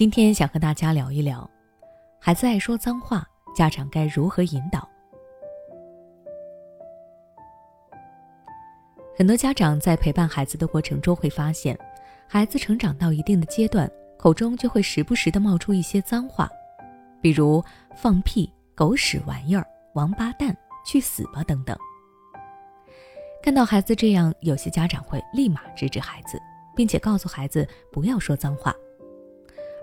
今天想和大家聊一聊，孩子爱说脏话，家长该如何引导？很多家长在陪伴孩子的过程中会发现，孩子成长到一定的阶段，口中就会时不时的冒出一些脏话，比如放屁、狗屎玩意儿、王八蛋、去死吧等等。看到孩子这样，有些家长会立马制止孩子，并且告诉孩子不要说脏话；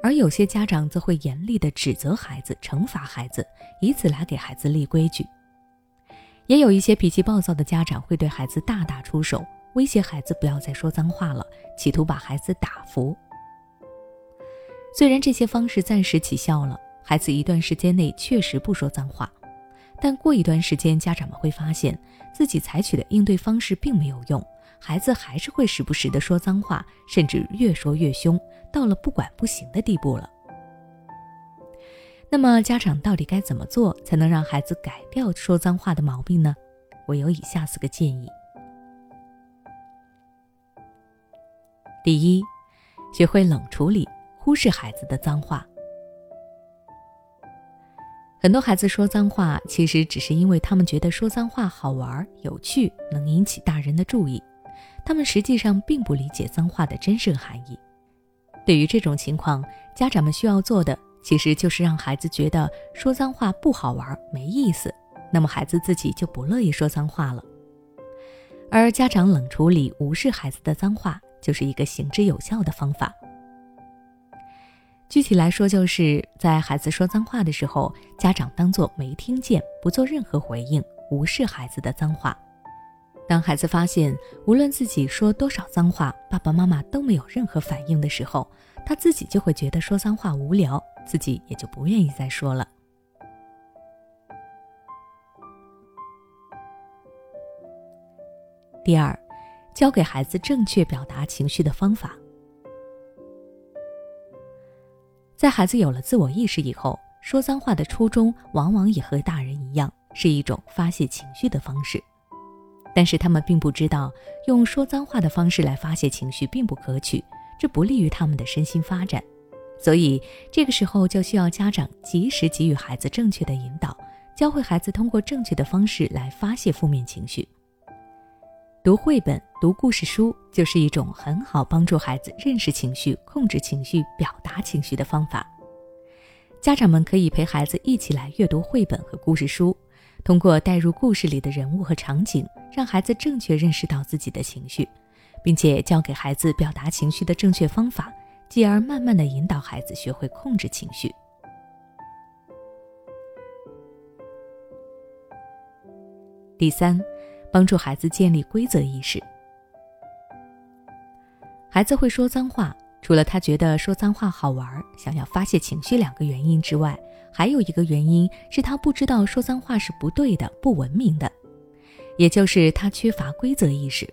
而有些家长则会严厉地指责孩子、惩罚孩子，以此来给孩子立规矩。也有一些脾气暴躁的家长会对孩子大打出手，威胁孩子不要再说脏话了，企图把孩子打服。虽然这些方式暂时起效了，孩子一段时间内确实不说脏话。但过一段时间，家长们会发现自己采取的应对方式并没有用，孩子还是会时不时的说脏话，甚至越说越凶，到了不管不行的地步了。那么，家长到底该怎么做才能让孩子改掉说脏话的毛病呢？我有以下四个建议：第一，学会冷处理，忽视孩子的脏话。很多孩子说脏话，其实只是因为他们觉得说脏话好玩、有趣，能引起大人的注意。他们实际上并不理解脏话的真正含义。对于这种情况，家长们需要做的，其实就是让孩子觉得说脏话不好玩、没意思，那么孩子自己就不乐意说脏话了。而家长冷处理、无视孩子的脏话，就是一个行之有效的方法。具体来说，就是在孩子说脏话的时候，家长当做没听见，不做任何回应，无视孩子的脏话。当孩子发现无论自己说多少脏话，爸爸妈妈都没有任何反应的时候，他自己就会觉得说脏话无聊，自己也就不愿意再说了。第二，教给孩子正确表达情绪的方法。在孩子有了自我意识以后，说脏话的初衷往往也和大人一样，是一种发泄情绪的方式。但是他们并不知道，用说脏话的方式来发泄情绪并不可取，这不利于他们的身心发展。所以这个时候就需要家长及时给予孩子正确的引导，教会孩子通过正确的方式来发泄负面情绪。读绘本、读故事书就是一种很好帮助孩子认识情绪、控制情绪、表达情绪的方法。家长们可以陪孩子一起来阅读绘本和故事书，通过带入故事里的人物和场景，让孩子正确认识到自己的情绪，并且教给孩子表达情绪的正确方法，继而慢慢的引导孩子学会控制情绪。第三。帮助孩子建立规则意识。孩子会说脏话，除了他觉得说脏话好玩，想要发泄情绪两个原因之外，还有一个原因是他不知道说脏话是不对的、不文明的，也就是他缺乏规则意识。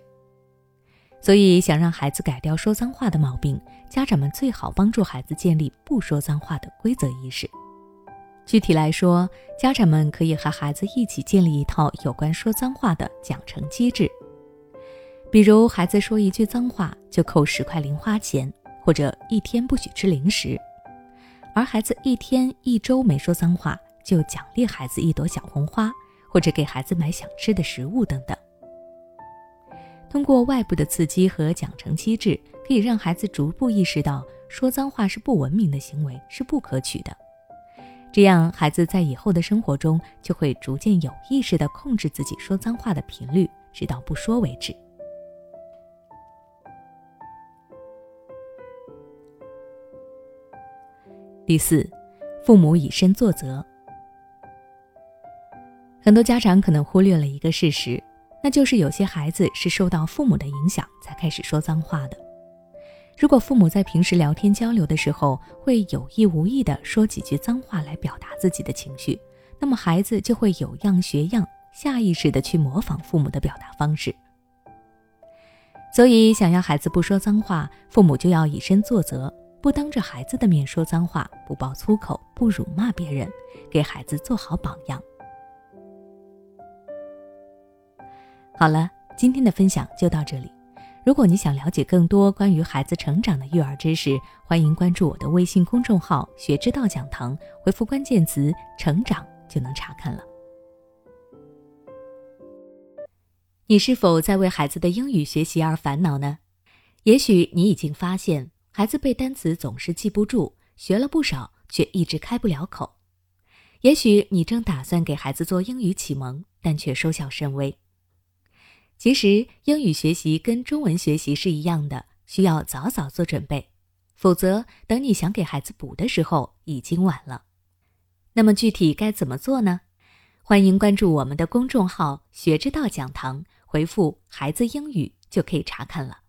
所以，想让孩子改掉说脏话的毛病，家长们最好帮助孩子建立不说脏话的规则意识。具体来说，家长们可以和孩子一起建立一套有关说脏话的奖惩机制，比如孩子说一句脏话就扣十块零花钱，或者一天不许吃零食；而孩子一天、一周没说脏话，就奖励孩子一朵小红花，或者给孩子买想吃的食物等等。通过外部的刺激和奖惩机制，可以让孩子逐步意识到说脏话是不文明的行为，是不可取的。这样，孩子在以后的生活中就会逐渐有意识地控制自己说脏话的频率，直到不说为止。第四，父母以身作则。很多家长可能忽略了一个事实，那就是有些孩子是受到父母的影响才开始说脏话的。如果父母在平时聊天交流的时候会有意无意地说几句脏话来表达自己的情绪，那么孩子就会有样学样，下意识地去模仿父母的表达方式。所以，想要孩子不说脏话，父母就要以身作则，不当着孩子的面说脏话，不爆粗口，不辱骂别人，给孩子做好榜样。好了，今天的分享就到这里。如果你想了解更多关于孩子成长的育儿知识，欢迎关注我的微信公众号“学之道讲堂”，回复关键词“成长”就能查看了。你是否在为孩子的英语学习而烦恼呢？也许你已经发现，孩子背单词总是记不住，学了不少却一直开不了口。也许你正打算给孩子做英语启蒙，但却收效甚微。其实，英语学习跟中文学习是一样的，需要早早做准备，否则等你想给孩子补的时候，已经晚了。那么具体该怎么做呢？欢迎关注我们的公众号“学之道讲堂”，回复“孩子英语”就可以查看了。